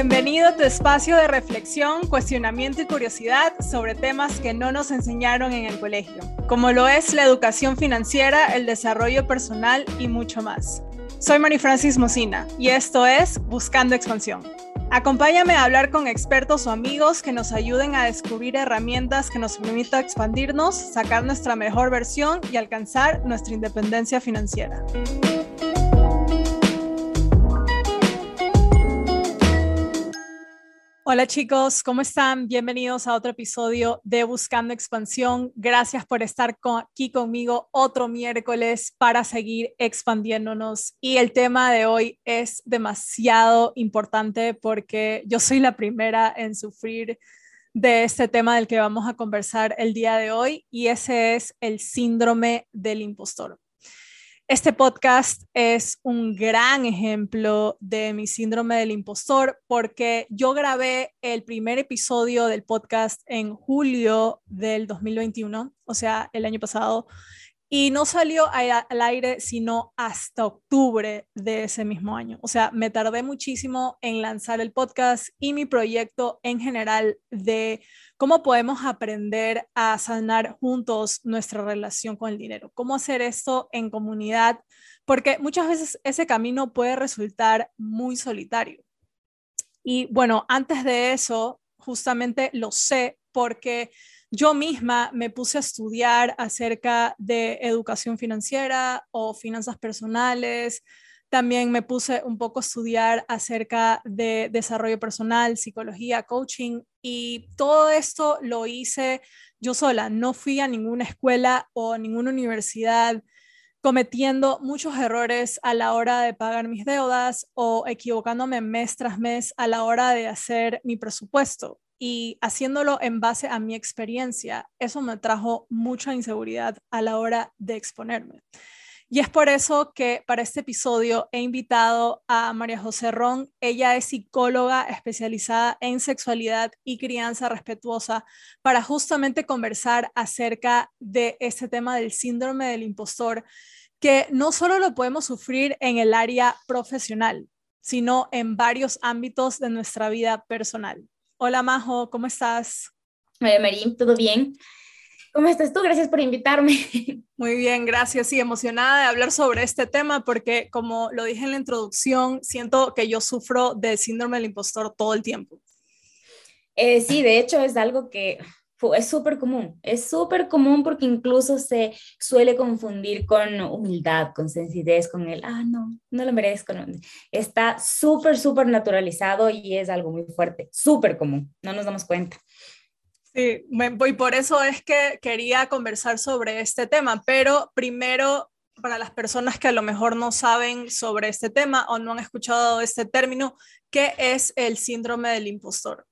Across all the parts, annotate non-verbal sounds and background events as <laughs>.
Bienvenido a tu espacio de reflexión, cuestionamiento y curiosidad sobre temas que no nos enseñaron en el colegio, como lo es la educación financiera, el desarrollo personal y mucho más. Soy Mari Francis Mocina y esto es Buscando Expansión. Acompáñame a hablar con expertos o amigos que nos ayuden a descubrir herramientas que nos permitan expandirnos, sacar nuestra mejor versión y alcanzar nuestra independencia financiera. Hola chicos, ¿cómo están? Bienvenidos a otro episodio de Buscando Expansión. Gracias por estar aquí conmigo otro miércoles para seguir expandiéndonos. Y el tema de hoy es demasiado importante porque yo soy la primera en sufrir de este tema del que vamos a conversar el día de hoy y ese es el síndrome del impostor. Este podcast es un gran ejemplo de mi síndrome del impostor porque yo grabé el primer episodio del podcast en julio del 2021, o sea, el año pasado, y no salió al aire sino hasta octubre de ese mismo año. O sea, me tardé muchísimo en lanzar el podcast y mi proyecto en general de cómo podemos aprender a sanar juntos nuestra relación con el dinero, cómo hacer esto en comunidad, porque muchas veces ese camino puede resultar muy solitario. Y bueno, antes de eso, justamente lo sé porque yo misma me puse a estudiar acerca de educación financiera o finanzas personales. También me puse un poco a estudiar acerca de desarrollo personal, psicología, coaching y todo esto lo hice yo sola. No fui a ninguna escuela o ninguna universidad cometiendo muchos errores a la hora de pagar mis deudas o equivocándome mes tras mes a la hora de hacer mi presupuesto y haciéndolo en base a mi experiencia, eso me trajo mucha inseguridad a la hora de exponerme. Y es por eso que para este episodio he invitado a María José Ron. Ella es psicóloga especializada en sexualidad y crianza respetuosa para justamente conversar acerca de este tema del síndrome del impostor, que no solo lo podemos sufrir en el área profesional, sino en varios ámbitos de nuestra vida personal. Hola Majo, ¿cómo estás? Hola Marín, ¿todo bien? ¿Cómo estás tú? Gracias por invitarme. <laughs> Muy bien, gracias. Sí, emocionada de hablar sobre este tema porque, como lo dije en la introducción, siento que yo sufro de síndrome del impostor todo el tiempo. Eh, sí, de hecho es algo que es súper común, es súper común porque incluso se suele confundir con humildad, con sencillez, con el, ah, no, no lo merezco. Está súper, súper naturalizado y es algo muy fuerte, súper común, no nos damos cuenta. Sí, y por eso es que quería conversar sobre este tema, pero primero, para las personas que a lo mejor no saben sobre este tema o no han escuchado este término, ¿qué es el síndrome del impostor?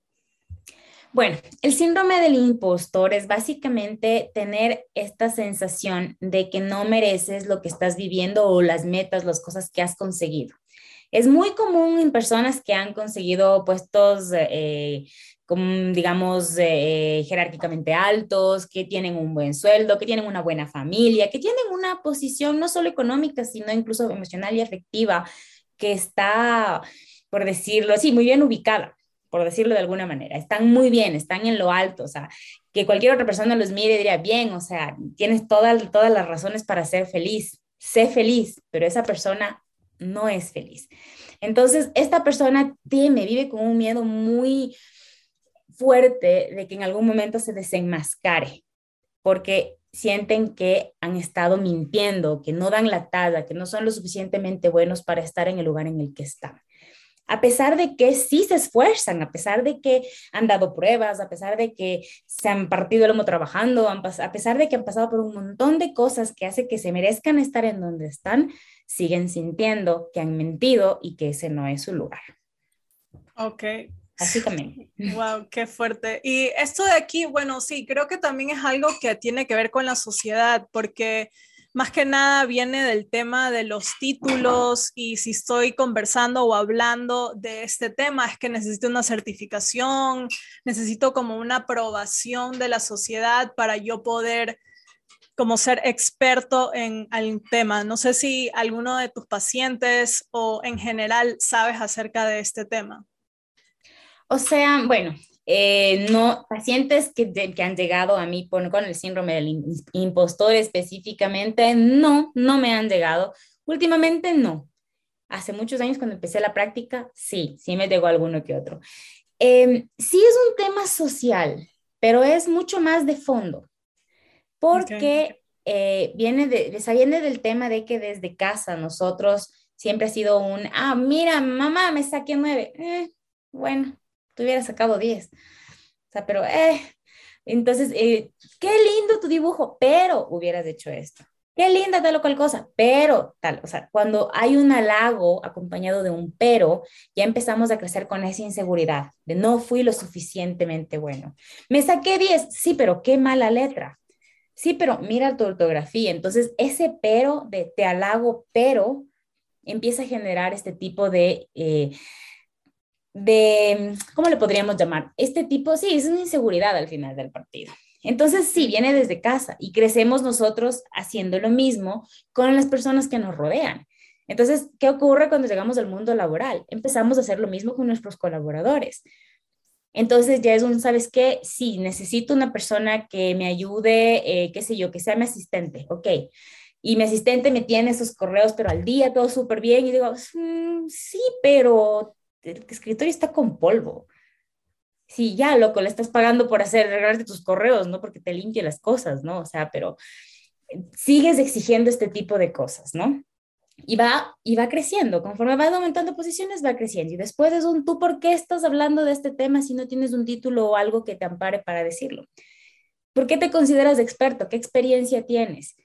Bueno, el síndrome del impostor es básicamente tener esta sensación de que no mereces lo que estás viviendo o las metas, las cosas que has conseguido. Es muy común en personas que han conseguido puestos, eh, digamos, eh, jerárquicamente altos, que tienen un buen sueldo, que tienen una buena familia, que tienen una posición no solo económica, sino incluso emocional y afectiva, que está, por decirlo así, muy bien ubicada por decirlo de alguna manera. Están muy bien, están en lo alto, o sea, que cualquier otra persona los mire y diría, bien, o sea, tienes todas, todas las razones para ser feliz, sé feliz, pero esa persona no es feliz. Entonces, esta persona teme, vive con un miedo muy fuerte de que en algún momento se desenmascare, porque sienten que han estado mintiendo, que no dan la talla, que no son lo suficientemente buenos para estar en el lugar en el que están a pesar de que sí se esfuerzan, a pesar de que han dado pruebas, a pesar de que se han partido el lomo trabajando, a pesar de que han pasado por un montón de cosas que hace que se merezcan estar en donde están, siguen sintiendo que han mentido y que ese no es su lugar. Ok. Así también. Wow, qué fuerte. Y esto de aquí, bueno, sí, creo que también es algo que tiene que ver con la sociedad, porque más que nada viene del tema de los títulos y si estoy conversando o hablando de este tema es que necesito una certificación, necesito como una aprobación de la sociedad para yo poder como ser experto en el tema. No sé si alguno de tus pacientes o en general sabes acerca de este tema. O sea, bueno, eh, no, pacientes que, que, han llegado a mí con, con el síndrome del impostor específicamente, no, no me han llegado. Últimamente no. Hace muchos años cuando empecé la práctica, sí, sí me llegó alguno que otro. Em, sí es un tema social, pero es mucho más de fondo, porque eh, viene, de, viene del tema de que desde casa nosotros siempre ha sido un, ah, mira, mamá, me saqué nueve. Eh, bueno, tú hubieras sacado 10. O sea, pero, eh, entonces, eh, qué lindo tu dibujo, pero hubieras hecho esto. Qué linda tal o cual cosa, pero tal, o sea, cuando hay un halago acompañado de un pero, ya empezamos a crecer con esa inseguridad de no fui lo suficientemente bueno. Me saqué 10, sí, pero qué mala letra. Sí, pero mira tu ortografía. Entonces, ese pero de te halago, pero empieza a generar este tipo de eh, de, ¿cómo le podríamos llamar? Este tipo, sí, es una inseguridad al final del partido. Entonces, sí, viene desde casa y crecemos nosotros haciendo lo mismo con las personas que nos rodean. Entonces, ¿qué ocurre cuando llegamos al mundo laboral? Empezamos a hacer lo mismo con nuestros colaboradores. Entonces ya es un, ¿sabes qué? Sí, necesito una persona que me ayude, eh, qué sé yo, que sea mi asistente, ok. Y mi asistente me tiene esos correos, pero al día todo súper bien y digo, mm, sí, pero el escritorio está con polvo. Sí, ya, loco, le estás pagando por hacer, arreglarte tus correos, ¿no? Porque te limpie las cosas, ¿no? O sea, pero eh, sigues exigiendo este tipo de cosas, ¿no? Y va, y va creciendo, conforme va aumentando posiciones, va creciendo. Y después es un, ¿tú por qué estás hablando de este tema si no tienes un título o algo que te ampare para decirlo? ¿Por qué te consideras experto? ¿Qué experiencia tienes?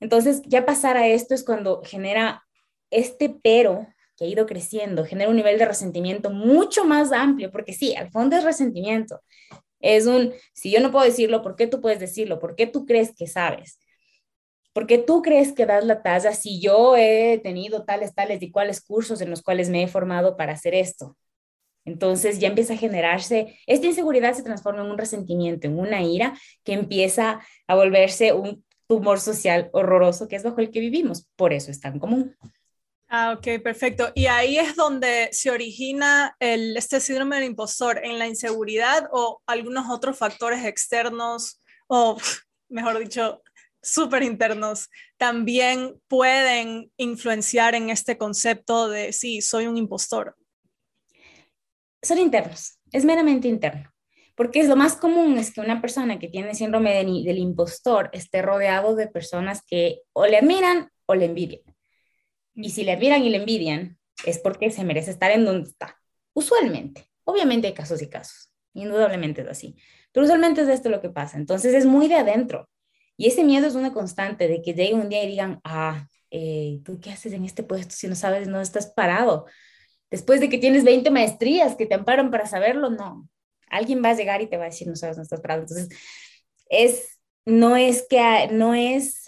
Entonces, ya pasar a esto es cuando genera este pero que ha ido creciendo, genera un nivel de resentimiento mucho más amplio, porque sí, al fondo es resentimiento. Es un, si yo no puedo decirlo, ¿por qué tú puedes decirlo? ¿Por qué tú crees que sabes? ¿Por qué tú crees que das la talla si yo he tenido tales, tales y cuáles cursos en los cuales me he formado para hacer esto? Entonces ya empieza a generarse, esta inseguridad se transforma en un resentimiento, en una ira que empieza a volverse un tumor social horroroso que es bajo el que vivimos. Por eso es tan común. Ah, ok, perfecto. Y ahí es donde se origina el, este síndrome del impostor, en la inseguridad o algunos otros factores externos o, mejor dicho, súper internos, también pueden influenciar en este concepto de, sí, soy un impostor. Son internos, es meramente interno. Porque es lo más común es que una persona que tiene síndrome del impostor esté rodeado de personas que o le admiran o le envidian. Y si le admiran y le envidian, es porque se merece estar en donde está. Usualmente. Obviamente hay casos y casos. Indudablemente es así. Pero usualmente es esto lo que pasa. Entonces es muy de adentro. Y ese miedo es una constante de que llegue un día y digan, ah, eh, ¿tú qué haces en este puesto si no sabes, no estás parado? Después de que tienes 20 maestrías que te amparan para saberlo, no. Alguien va a llegar y te va a decir, no sabes, no estás parado. Entonces, es, no es que, no es,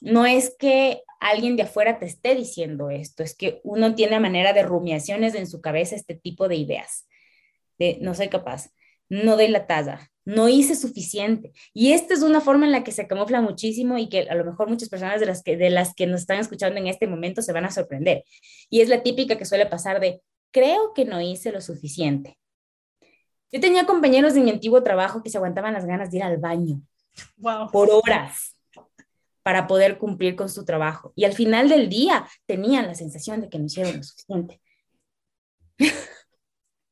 no es que alguien de afuera te esté diciendo esto, es que uno tiene manera de rumiaciones en su cabeza este tipo de ideas, de no soy capaz, no doy la talla, no hice suficiente. Y esta es una forma en la que se camufla muchísimo y que a lo mejor muchas personas de las que, de las que nos están escuchando en este momento se van a sorprender. Y es la típica que suele pasar de, creo que no hice lo suficiente. Yo tenía compañeros de mi antiguo trabajo que se aguantaban las ganas de ir al baño wow. por horas para poder cumplir con su trabajo. Y al final del día tenían la sensación de que no hicieron lo suficiente.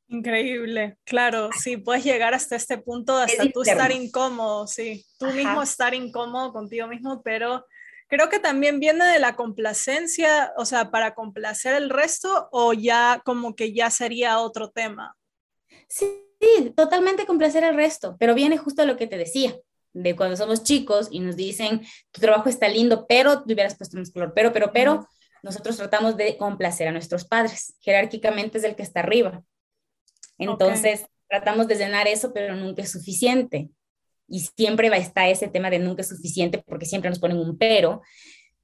Increíble, claro, sí, puedes llegar hasta este punto, hasta tú estar incómodo, sí, tú mismo estar incómodo contigo mismo, pero creo que también viene de la complacencia, o sea, para complacer el resto o ya como que ya sería otro tema. Sí, sí, totalmente complacer al resto, pero viene justo a lo que te decía de cuando somos chicos y nos dicen, tu trabajo está lindo, pero te hubieras puesto más color, pero, pero, pero, nosotros tratamos de complacer a nuestros padres. Jerárquicamente es el que está arriba. Entonces, tratamos de llenar eso, pero nunca es suficiente. Y siempre va a estar ese tema de nunca es suficiente porque siempre nos ponen un pero.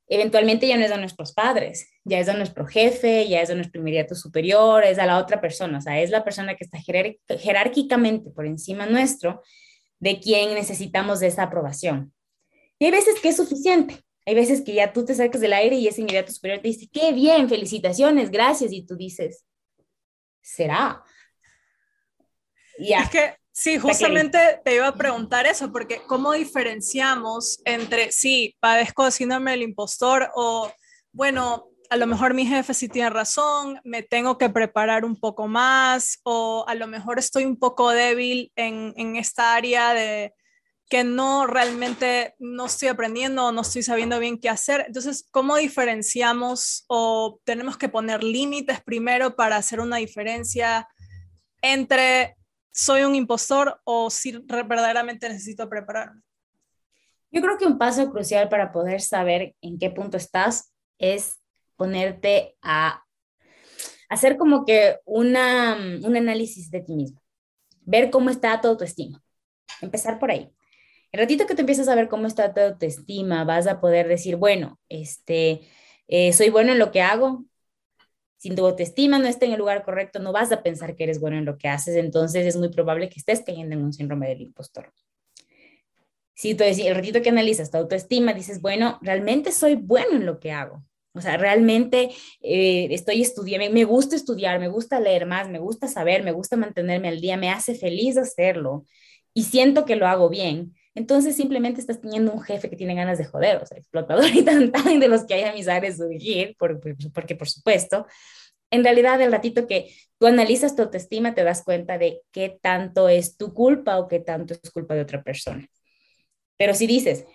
Eventualmente ya no es a nuestros padres, ya es a nuestro jefe, ya es a nuestro inmediato superior, es a la otra persona, o sea, es la persona que está jerárquicamente por encima nuestro de quién necesitamos de esa aprobación. Y hay veces que es suficiente. Hay veces que ya tú te sacas del aire y ese inmediato superior te dice, qué bien, felicitaciones, gracias. Y tú dices, ¿será? Es que sí, justamente te iba a preguntar eso, porque ¿cómo diferenciamos entre, sí, padezco de síndrome del impostor o, bueno, a lo mejor mi jefe sí tiene razón, me tengo que preparar un poco más o a lo mejor estoy un poco débil en, en esta área de que no realmente no estoy aprendiendo o no estoy sabiendo bien qué hacer. Entonces, ¿cómo diferenciamos o tenemos que poner límites primero para hacer una diferencia entre soy un impostor o si verdaderamente necesito prepararme? Yo creo que un paso crucial para poder saber en qué punto estás es ponerte a hacer como que una, un análisis de ti mismo, ver cómo está tu autoestima, empezar por ahí. El ratito que te empiezas a ver cómo está tu autoestima, vas a poder decir, bueno, este, eh, soy bueno en lo que hago. Si tu autoestima no está en el lugar correcto, no vas a pensar que eres bueno en lo que haces, entonces es muy probable que estés cayendo en un síndrome del impostor. Si tú, el ratito que analizas tu autoestima, dices, bueno, realmente soy bueno en lo que hago. O sea, realmente eh, estoy estudiando, me gusta estudiar, me gusta leer más, me gusta saber, me gusta mantenerme al día, me hace feliz hacerlo y siento que lo hago bien. Entonces simplemente estás teniendo un jefe que tiene ganas de joder, o sea, explotador <laughs> y tan, tan de los que hay a mis áreas surgir, porque, porque por supuesto, en realidad el ratito que tú analizas tu autoestima te das cuenta de qué tanto es tu culpa o qué tanto es culpa de otra persona. Pero si dices,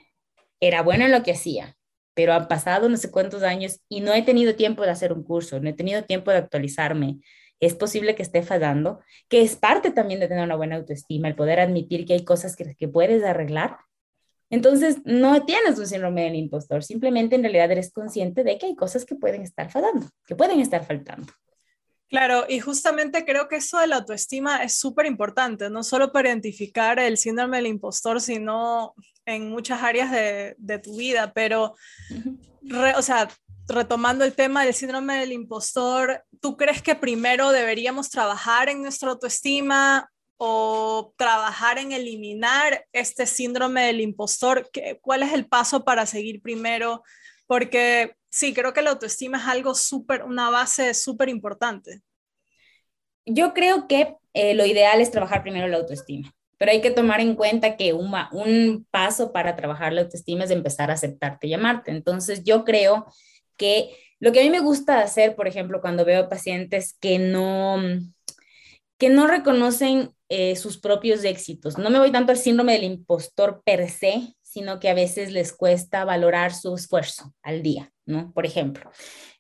era bueno en lo que hacía, pero han pasado no sé cuántos años y no he tenido tiempo de hacer un curso, no he tenido tiempo de actualizarme. Es posible que esté fallando, que es parte también de tener una buena autoestima, el poder admitir que hay cosas que, que puedes arreglar. Entonces, no tienes un síndrome del impostor, simplemente en realidad eres consciente de que hay cosas que pueden estar fallando, que pueden estar faltando. Claro, y justamente creo que eso de la autoestima es súper importante, no solo para identificar el síndrome del impostor, sino en muchas áreas de, de tu vida, pero, o sea, retomando el tema del síndrome del impostor, ¿tú crees que primero deberíamos trabajar en nuestra autoestima o trabajar en eliminar este síndrome del impostor? ¿Qué, ¿Cuál es el paso para seguir primero? Porque sí, creo que la autoestima es algo súper, una base súper importante. Yo creo que eh, lo ideal es trabajar primero la autoestima pero hay que tomar en cuenta que un, un paso para trabajar la autoestima es empezar a aceptarte y amarte. Entonces, yo creo que lo que a mí me gusta hacer, por ejemplo, cuando veo pacientes que no, que no reconocen eh, sus propios éxitos, no me voy tanto al síndrome del impostor per se, sino que a veces les cuesta valorar su esfuerzo al día, ¿no? Por ejemplo.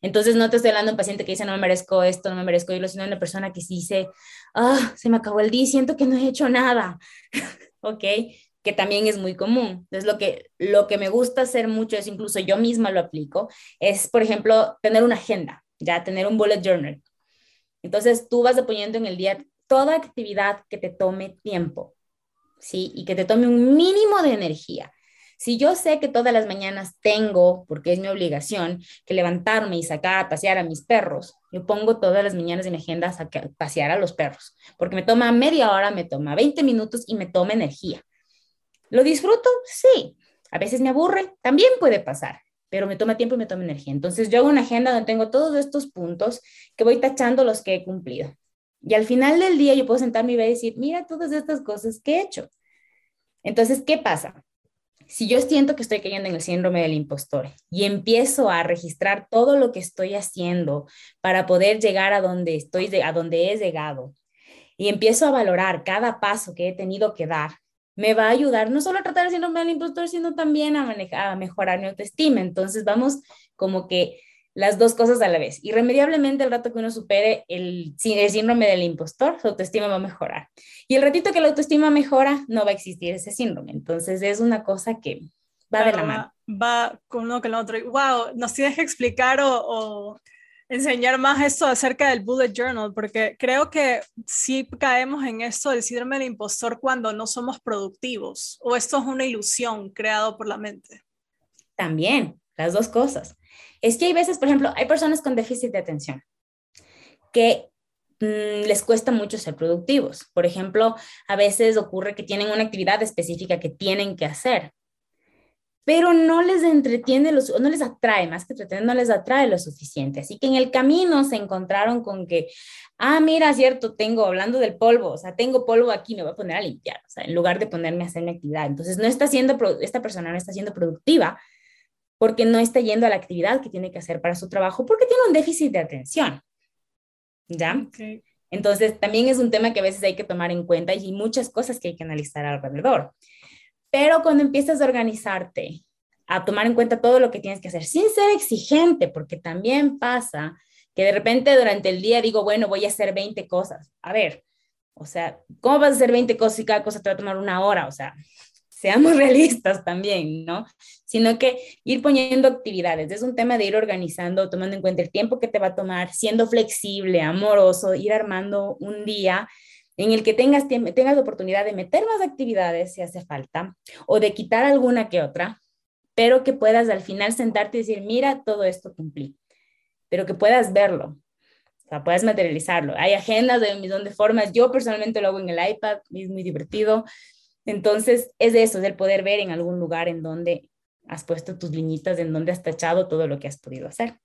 Entonces, no te estoy hablando de un paciente que dice, no me merezco esto, no me merezco yo, sino de una persona que dice, ah, se me acabó el día, siento que no he hecho nada, <laughs> ¿ok? Que también es muy común. Entonces, lo que, lo que me gusta hacer mucho es, incluso yo misma lo aplico, es, por ejemplo, tener una agenda, ya tener un bullet journal. Entonces, tú vas poniendo en el día toda actividad que te tome tiempo, ¿sí? Y que te tome un mínimo de energía. Si yo sé que todas las mañanas tengo, porque es mi obligación, que levantarme y sacar a pasear a mis perros, yo pongo todas las mañanas en mi agenda a pasear a los perros, porque me toma media hora, me toma 20 minutos y me toma energía. ¿Lo disfruto? Sí. A veces me aburre, también puede pasar, pero me toma tiempo y me toma energía. Entonces yo hago una agenda donde tengo todos estos puntos que voy tachando los que he cumplido. Y al final del día yo puedo sentarme y decir, mira todas estas cosas que he hecho. Entonces, ¿qué pasa? Si yo siento que estoy cayendo en el síndrome del impostor y empiezo a registrar todo lo que estoy haciendo para poder llegar a donde estoy, a donde he llegado, y empiezo a valorar cada paso que he tenido que dar, me va a ayudar no solo a tratar el síndrome del impostor, sino también a, manejar, a mejorar mi autoestima. Entonces vamos como que las dos cosas a la vez. Irremediablemente, el rato que uno supere el, el, síndrome del impostor, su autoestima va a mejorar. Y el ratito que la autoestima mejora, no va a existir ese síndrome. Entonces, es una cosa que va de la mano. Va con uno con el otro. Wow, nos tienes que explicar o, o enseñar más esto acerca del bullet journal, porque creo que sí caemos en esto del síndrome del impostor cuando no somos productivos, o esto es una ilusión creada por la mente. También, las dos cosas. Es que hay veces, por ejemplo, hay personas con déficit de atención que mm, les cuesta mucho ser productivos. Por ejemplo, a veces ocurre que tienen una actividad específica que tienen que hacer. pero no les entretiene, los, no les atrae, más que entretener, no les atrae lo suficiente. Así que en el camino se encontraron con que, ah, mira, cierto, tengo, hablando del polvo, o sea, tengo polvo aquí, me voy a poner a limpiar, o sea, en lugar de ponerme a hacer mi actividad. Entonces, no está siendo, esta persona no está siendo productiva porque no está yendo a la actividad que tiene que hacer para su trabajo, porque tiene un déficit de atención. ¿Ya? Entonces, también es un tema que a veces hay que tomar en cuenta y muchas cosas que hay que analizar alrededor. Pero cuando empiezas a organizarte, a tomar en cuenta todo lo que tienes que hacer, sin ser exigente, porque también pasa que de repente durante el día digo, bueno, voy a hacer 20 cosas. A ver, o sea, ¿cómo vas a hacer 20 cosas y cada cosa te va a tomar una hora? O sea, seamos <laughs> realistas también, ¿no? Sino que ir poniendo actividades. Es un tema de ir organizando, tomando en cuenta el tiempo que te va a tomar, siendo flexible, amoroso, ir armando un día en el que tengas, tengas oportunidad de meter más actividades si hace falta o de quitar alguna que otra, pero que puedas al final sentarte y decir, mira, todo esto cumplí, pero que puedas verlo, o sea, puedas materializarlo. Hay agendas de un millón de formas, yo personalmente lo hago en el iPad, es muy divertido. Entonces, es eso, es el poder ver en algún lugar en donde has puesto tus liñitas, en donde has tachado todo lo que has podido hacer.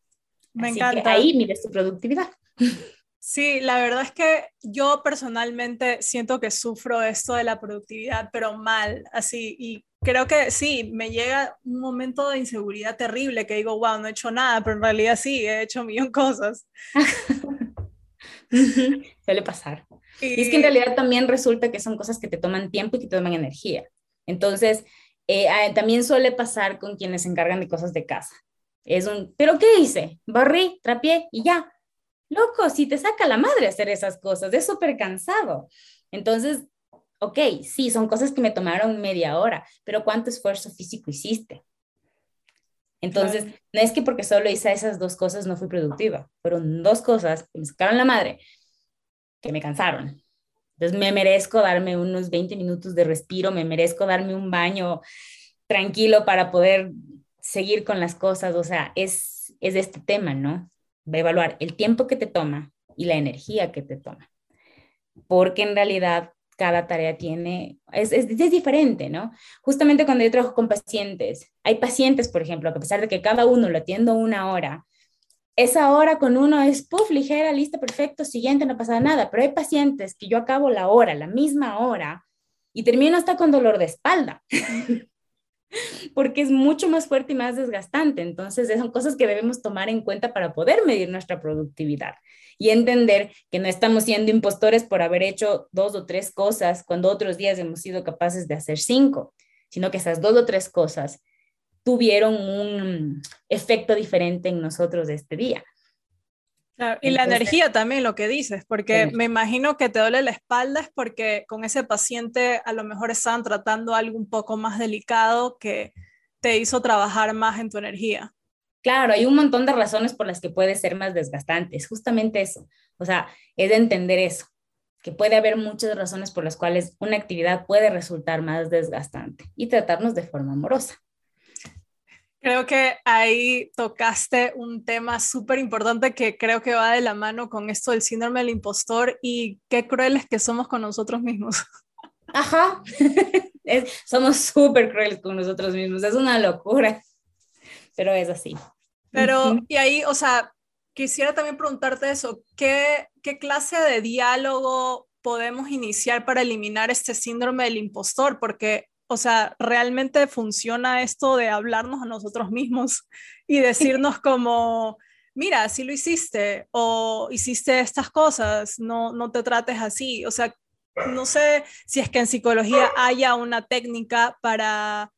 Me encanta. ahí mides tu productividad. <laughs> Sí, la verdad es que yo personalmente siento que sufro esto de la productividad, pero mal, así, y creo que sí, me llega un momento de inseguridad terrible que digo, wow, no he hecho nada, pero en realidad sí, he hecho millón cosas. <laughs> Suele pasar. Y... es que en realidad también resulta que son cosas que te toman tiempo y que te toman energía. Entonces, eh, ah, también suele pasar con quienes se encargan de cosas de casa. Es un, ¿pero qué hice? Barrí, trapié y ya loco, si te saca la madre hacer esas cosas, es súper cansado. Entonces, ok, sí, son cosas que me tomaron media hora, pero ¿cuánto esfuerzo físico hiciste? Entonces, no es que porque solo hice esas dos cosas no fui productiva, fueron dos cosas que me sacaron la madre, que me cansaron. Entonces, me merezco darme unos 20 minutos de respiro, me merezco darme un baño tranquilo para poder seguir con las cosas, o sea, es, es este tema, ¿no? va a evaluar el tiempo que te toma y la energía que te toma. Porque en realidad cada tarea tiene, es, es, diferente, ¿no? Justamente cuando yo trabajo con pacientes, hay pacientes, por ejemplo, que a pesar de que cada uno lo atiendo una hora, esa hora con uno es, puff, ligera, lista, perfecto, siguiente, no pasa nada, pero hay pacientes que yo acabo la hora, la misma hora, y termino hasta con dolor de espalda. <laughs> porque es mucho más fuerte y más desgastante. Entonces, son cosas que debemos tomar en cuenta para poder medir nuestra productividad y entender que no estamos siendo impostores por haber hecho dos o tres cosas cuando otros días hemos sido capaces de hacer cinco, sino que esas dos o tres cosas tuvieron un efecto diferente en nosotros este día y la energía también, lo que dices, porque me imagino que te duele la espalda es porque con ese paciente a lo mejor estaban tratando algo un poco más delicado que te hizo trabajar más en tu energía. Claro, hay un montón de razones por las que puede ser más desgastante, es justamente eso, o sea, es de entender eso, que puede haber muchas razones por las cuales una actividad puede resultar más desgastante y tratarnos de forma amorosa. Creo que ahí tocaste un tema súper importante que creo que va de la mano con esto del síndrome del impostor y qué crueles que somos con nosotros mismos. Ajá, <laughs> somos súper crueles con nosotros mismos, es una locura, pero es así. Pero, y ahí, o sea, quisiera también preguntarte eso, ¿qué, qué clase de diálogo podemos iniciar para eliminar este síndrome del impostor? Porque o sea, realmente funciona esto de hablarnos a nosotros mismos <laughs> y decirnos como, mira, si lo hiciste o hiciste estas cosas, no, no te trates así. O sea, no sé si es que en psicología haya una técnica para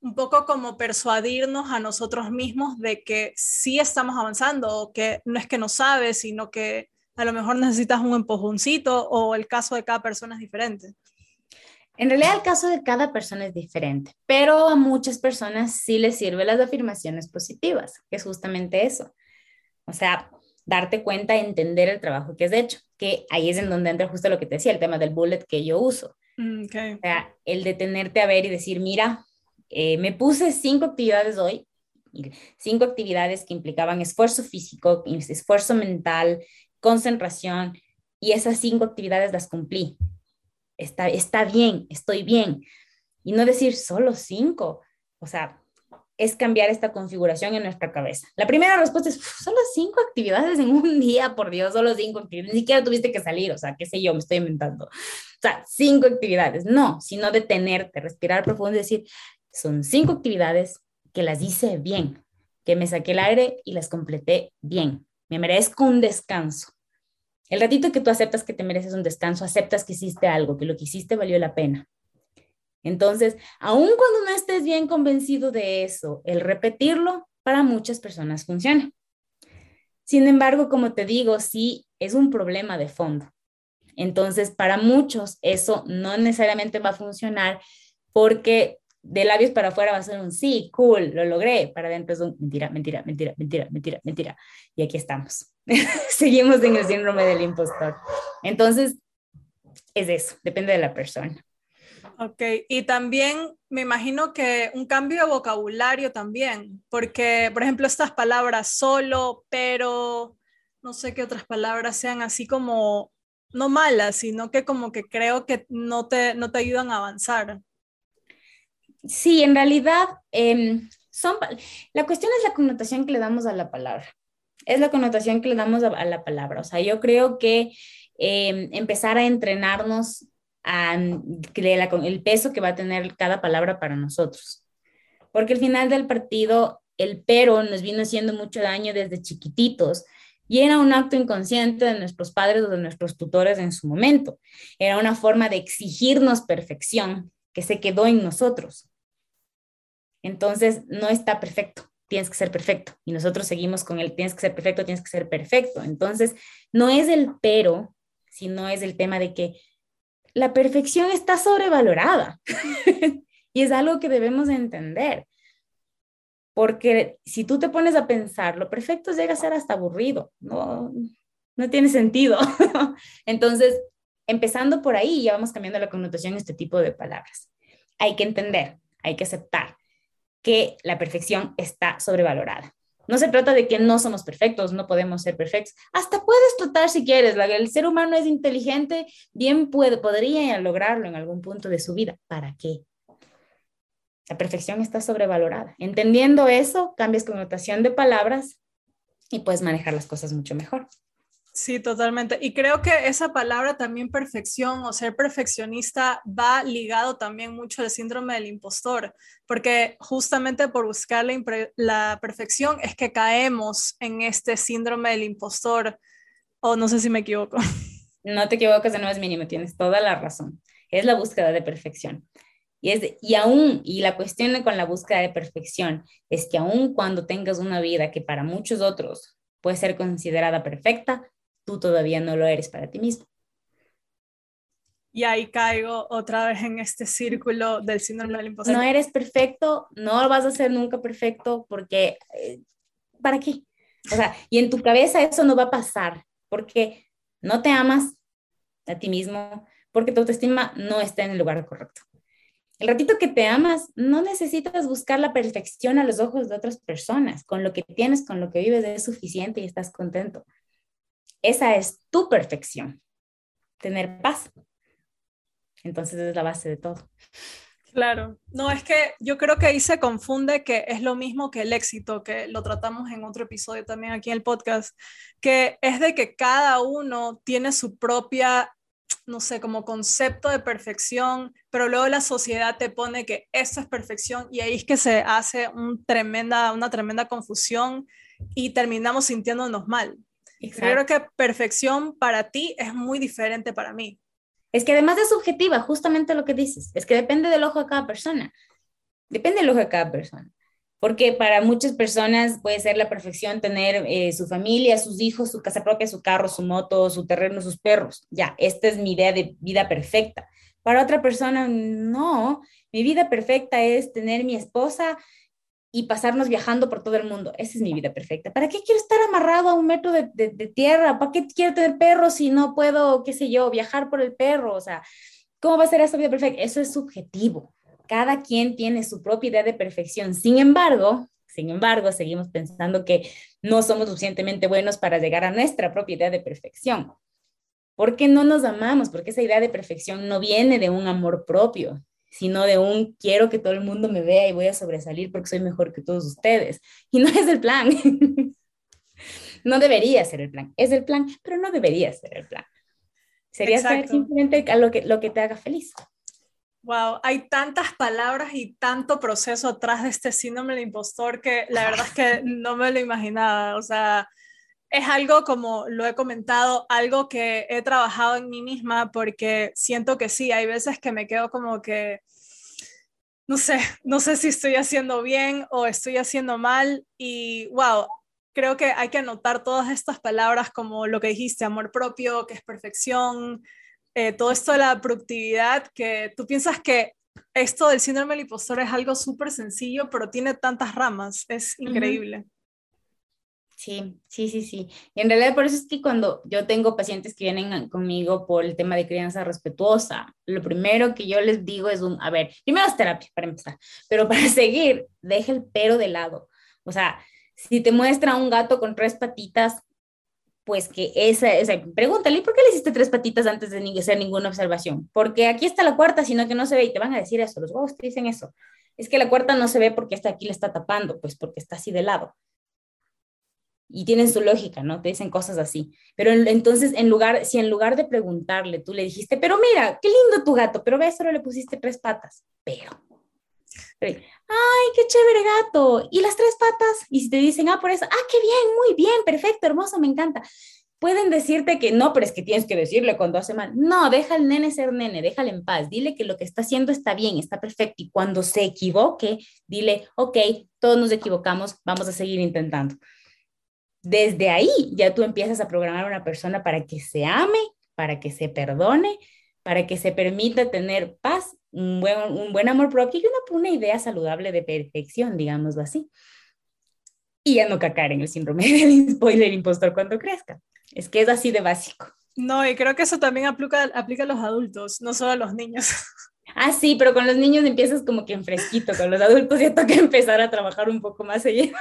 un poco como persuadirnos a nosotros mismos de que sí estamos avanzando, o que no es que no sabes, sino que a lo mejor necesitas un empujoncito o el caso de cada persona es diferente. En realidad el caso de cada persona es diferente, pero a muchas personas sí les sirven las afirmaciones positivas, que es justamente eso. O sea, darte cuenta, entender el trabajo que has hecho, que ahí es en donde entra justo lo que te decía, el tema del bullet que yo uso. Mm, o sea, el detenerte a ver y decir, mira, eh, me puse cinco actividades hoy, cinco actividades que implicaban esfuerzo físico, esfuerzo mental, concentración, y esas cinco actividades las cumplí está, está bien, estoy bien. Y no decir solo cinco. O sea, es cambiar esta configuración en nuestra cabeza. La primera respuesta es, solo cinco actividades en un día, por Dios, solo cinco actividades, ni siquiera tuviste que salir, o sea, qué sé yo, me estoy inventando. O sea, cinco actividades, no, sino detenerte, respirar profundo y decir, son cinco actividades que las hice bien, que me saqué el aire y las completé bien. Me merezco un descanso. El ratito que tú aceptas que te mereces un descanso, aceptas que hiciste algo, que lo que hiciste valió la pena. Entonces, aun cuando no estés bien convencido de eso, el repetirlo para muchas personas funciona. Sin embargo, como te digo, sí es un problema de fondo. Entonces, para muchos eso no necesariamente va a funcionar porque de labios para afuera va a ser un sí, cool, lo logré, para adentro es un mentira, mentira, mentira, mentira, mentira, mentira. Y aquí estamos. <laughs> Seguimos en el síndrome del impostor. Entonces, es eso, depende de la persona. Ok, y también me imagino que un cambio de vocabulario también, porque, por ejemplo, estas palabras solo, pero, no sé qué otras palabras sean así como, no malas, sino que como que creo que no te, no te ayudan a avanzar. Sí, en realidad, em, son, la cuestión es la connotación que le damos a la palabra. Es la connotación que le damos a, la palabra. O sea, yo creo que em, empezar a entrenarnos a, el peso que va a tener cada palabra para nosotros. Porque al final del partido, el pero nos vino haciendo mucho daño desde chiquititos y era un acto inconsciente de nuestros padres o de nuestros tutores en su momento. Era una forma de exigirnos perfección que se quedó en nosotros. Entonces, no está perfecto, tienes que ser perfecto. Y nosotros seguimos con el tienes que ser perfecto, tienes que ser perfecto. Entonces, no es el pero, sino es el tema de que la perfección está sobrevalorada. <laughs> y es algo que debemos entender. Porque si tú te pones a pensar, lo perfecto llega a ser hasta aburrido, no, no tiene sentido. <laughs> Entonces, empezando por ahí, ya vamos cambiando la connotación de este tipo de palabras. Hay que entender, hay que aceptar que la perfección está sobrevalorada. No se trata de que no somos perfectos, no podemos ser perfectos. Hasta puedes tratar si quieres. El ser humano es inteligente, bien puede, podría lograrlo en algún punto de su vida. ¿Para qué? La perfección está sobrevalorada. Entendiendo eso, cambias connotación de palabras y puedes manejar las cosas mucho mejor. Sí, totalmente. Y creo que esa palabra también perfección o ser perfeccionista va ligado también mucho al síndrome del impostor, porque justamente por buscar la, perfección es que caemos en este síndrome del impostor. O no sé si me equivoco. <laughs> No te equivocas, nuevo es mínimo, tienes toda la razón. Es la búsqueda de perfección. Y, es, y aún, y la cuestión con la búsqueda de perfección es que aún cuando tengas una vida que para muchos otros puede ser considerada perfecta, tú todavía no lo eres para ti mismo. Y ahí caigo otra vez en este círculo del síndrome del impostor. No eres perfecto, no vas a ser nunca perfecto porque, eh, ¿para qué? O sea, y en tu cabeza eso no va a pasar porque no te amas a ti mismo, porque tu autoestima no está en el lugar correcto. El ratito que te amas, no necesitas buscar la perfección a los ojos de otras personas. Con lo que tienes, con lo que vives, es suficiente y estás contento. Esa es tu perfección, tener paz. Entonces es la base de todo. Claro, no es que yo creo que ahí se confunde que es lo mismo que el éxito, que lo tratamos en otro episodio también aquí en el podcast, que es de que cada uno tiene su propia, no sé, como concepto de perfección, pero luego la sociedad te pone que eso es perfección y ahí es que se hace una tremenda confusión y terminamos sintiéndonos mal. Creo que perfección para ti es muy diferente para mí. Es que además es subjetiva, justamente lo que dices. Es que depende del ojo de cada persona. Depende del ojo de cada persona. Porque para muchas personas puede ser la perfección tener eh, su familia, sus hijos, su casa propia, su carro, su moto, su terreno, sus perros. Ya, esta es mi idea de vida perfecta. Para otra persona, no. Mi vida perfecta es tener mi esposa, y pasarnos viajando por todo el mundo. Esa es mi vida perfecta. ¿Para qué quiero estar amarrado a un metro de, tierra? ¿Para qué quiero tener perros si no puedo, qué sé yo, viajar por el perro? O sea, ¿cómo va a ser esa vida perfecta? Eso es subjetivo. Cada quien tiene su propia idea de perfección. Sin embargo, sin embargo, seguimos pensando que no somos suficientemente buenos para llegar a nuestra propia idea de perfección. ¿Por qué no nos amamos? Porque esa idea de perfección no viene de un amor propio, sino de un quiero que todo el mundo me vea y voy a sobresalir porque soy mejor que todos ustedes. <laughs> Y no es el plan. <laughs> no debería ser el plan. Es el plan, pero no debería ser el plan. Sería simplemente lo que, lo que te haga feliz. Wow, hay tantas palabras y tanto proceso atrás de este síndrome del impostor que la verdad es que no me lo imaginaba. O sea, es algo como lo he comentado, algo que he trabajado en mí misma porque siento que sí, hay veces que me quedo como que, no sé, no sé si estoy haciendo bien o estoy haciendo mal y wow, creo que hay que anotar todas estas palabras como lo que dijiste, amor propio, que es perfección, eh, todo esto de la productividad, que tú piensas que esto del síndrome del impostor es algo súper sencillo, pero tiene tantas ramas, es increíble. Sí, sí, sí, sí. Y en realidad por eso es que cuando yo tengo pacientes que vienen conmigo por el tema de crianza respetuosa, lo primero que yo les digo es un, a ver, primero es terapia para empezar, pero para <laughs> seguir, deja el pero de lado. O sea, si te muestra un gato con tres patitas, pues que esa, esa pregúntale, ¿por qué le hiciste tres patitas antes de hacer ninguna observación? Porque aquí está la cuarta, sino que no se ve y te van a decir eso, los huevos te dicen eso. Es que la cuarta no se ve porque está aquí le está tapando, pues porque está así de lado y tienen su lógica, ¿no? Te dicen cosas así. Pero entonces, en lugar, si en lugar de preguntarle, tú le dijiste, pero mira, qué lindo tu gato, pero ves, solo le pusiste tres patas, pero. ay, qué chévere gato. ¿Y las tres patas? Y si te dicen, ah, por eso, ah, qué bien, muy bien, perfecto, hermoso, me encanta. Pueden decirte que no, pero es que tienes que decirle cuando hace mal. No, deja al nene ser nene, déjale en paz. Dile que lo que está haciendo está bien, está perfecto. Y cuando se equivoque, dile, ok, todos nos equivocamos, vamos a seguir intentando desde ahí ya tú empiezas a programar a una persona para que se ame, para que se perdone, para que se permita tener paz, un buen, amor propio y una, una idea saludable de perfección, digámoslo así. Y ya no cacar en el síndrome <laughs> del spoiler impostor cuando crezca. Es que es así de básico. No, y creo que eso también aplica, aplica a los adultos, no solo a los niños. <laughs> Ah, sí, pero con los niños empiezas como que en fresquito, con los adultos ya toca <laughs> empezar a trabajar un poco más seguido.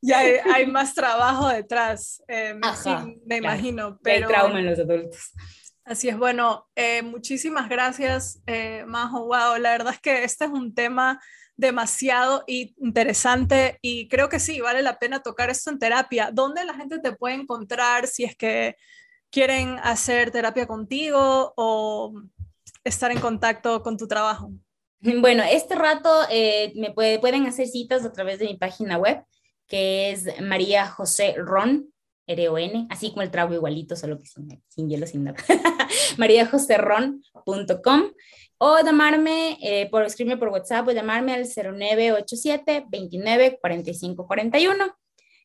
Ya hay, más trabajo detrás, em, sí, me imagino. Pero, hay trauma en los adultos. Así es, bueno, eh, muchísimas gracias, eh, Majo. Wow, la verdad es que este es un tema demasiado interesante y creo que sí, vale la pena tocar esto en terapia. ¿Dónde la gente te puede encontrar si es que quieren hacer terapia contigo o estar en contacto con tu trabajo? Bueno, este rato eh, me pueden hacer citas a través de mi página web, que es María José Ron, R-O-N, así como el trago igualito, solo que sin, sin hielo, sin nada. <laughs> mariajoserron.com o llamarme, eh, por escribirme por WhatsApp o llamarme al 0987 29 45 41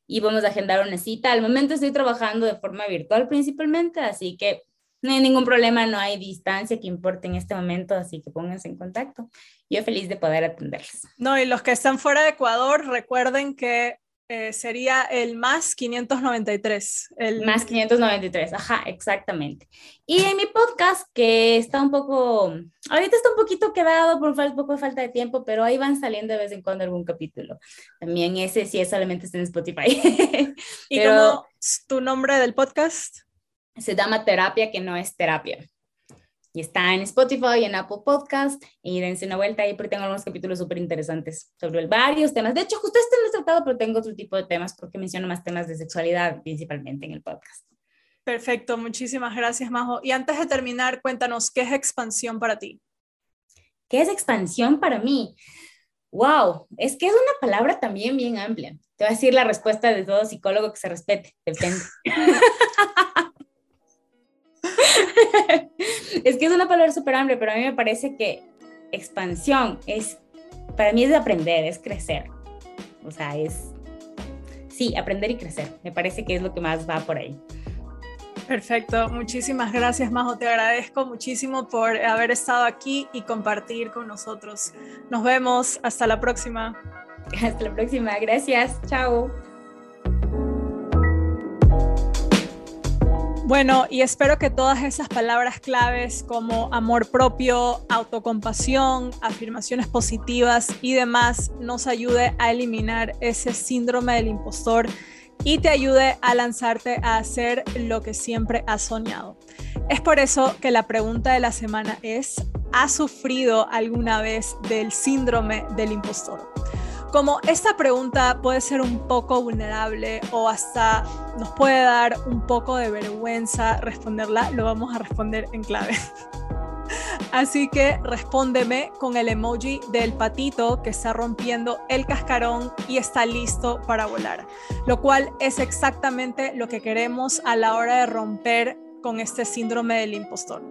y vamos a agendar una cita. Al momento estoy trabajando de forma virtual principalmente, así que no hay ningún problema, no hay distancia que importe en este momento, así que pónganse en contacto. Yo feliz de poder atenderles. No, y los que están fuera de Ecuador, recuerden que eh, sería el más 593. El... Más 593, ajá, exactamente. Y en mi podcast, que está un poco, ahorita está un poquito quedado por un poco de falta de tiempo, pero ahí van saliendo de vez en cuando algún capítulo. También ese sí es solamente está en Spotify. <laughs> ¿Y pero... cómo tu nombre del podcast? Se llama Terapia que no es terapia. Y está en Spotify y en Apple Podcast. Y dense una vuelta ahí porque tengo algunos capítulos súper interesantes sobre varios temas. De hecho, justo este no he tratado, pero tengo otro tipo de temas porque menciono más temas de sexualidad principalmente en el podcast. Perfecto, muchísimas gracias, Majo. Y antes de terminar, cuéntanos, ¿qué es expansión para ti? ¿Qué es expansión para mí? Wow, es que es una palabra también bien amplia. Te voy a decir la respuesta de todo psicólogo que se respete, depende. <laughs> <laughs> es que es una palabra súper amplia, pero a mí me parece que expansión es, para mí es de aprender, es crecer. O sea, es, sí, aprender y crecer. Me parece que es lo que más va por ahí. Perfecto, muchísimas gracias Majo, te agradezco muchísimo por haber estado aquí y compartir con nosotros. Nos vemos, hasta la próxima. Hasta la próxima, gracias, chao. Bueno, y espero que todas esas palabras claves como amor propio, autocompasión, afirmaciones positivas y demás nos ayude a eliminar ese síndrome del impostor y te ayude a lanzarte a hacer lo que siempre has soñado. Es por eso que la pregunta de la semana es, ha sufrido alguna vez del síndrome del impostor. Como esta pregunta puede ser un poco vulnerable o hasta nos puede dar un poco de vergüenza responderla, lo vamos a responder en clave. <laughs> Así que respóndeme con el emoji del patito que está rompiendo el cascarón y está listo para volar, lo cual es exactamente lo que queremos a la hora de romper con este síndrome del impostor.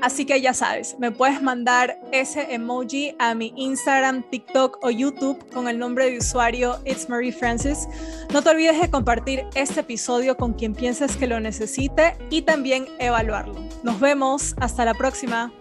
Así que ya sabes, me puedes mandar ese emoji a mi Instagram, TikTok o YouTube con el nombre de usuario It's Marie Francis. No te olvides de compartir este episodio con quien pienses que lo necesite y también evaluarlo. Nos vemos, hasta la próxima.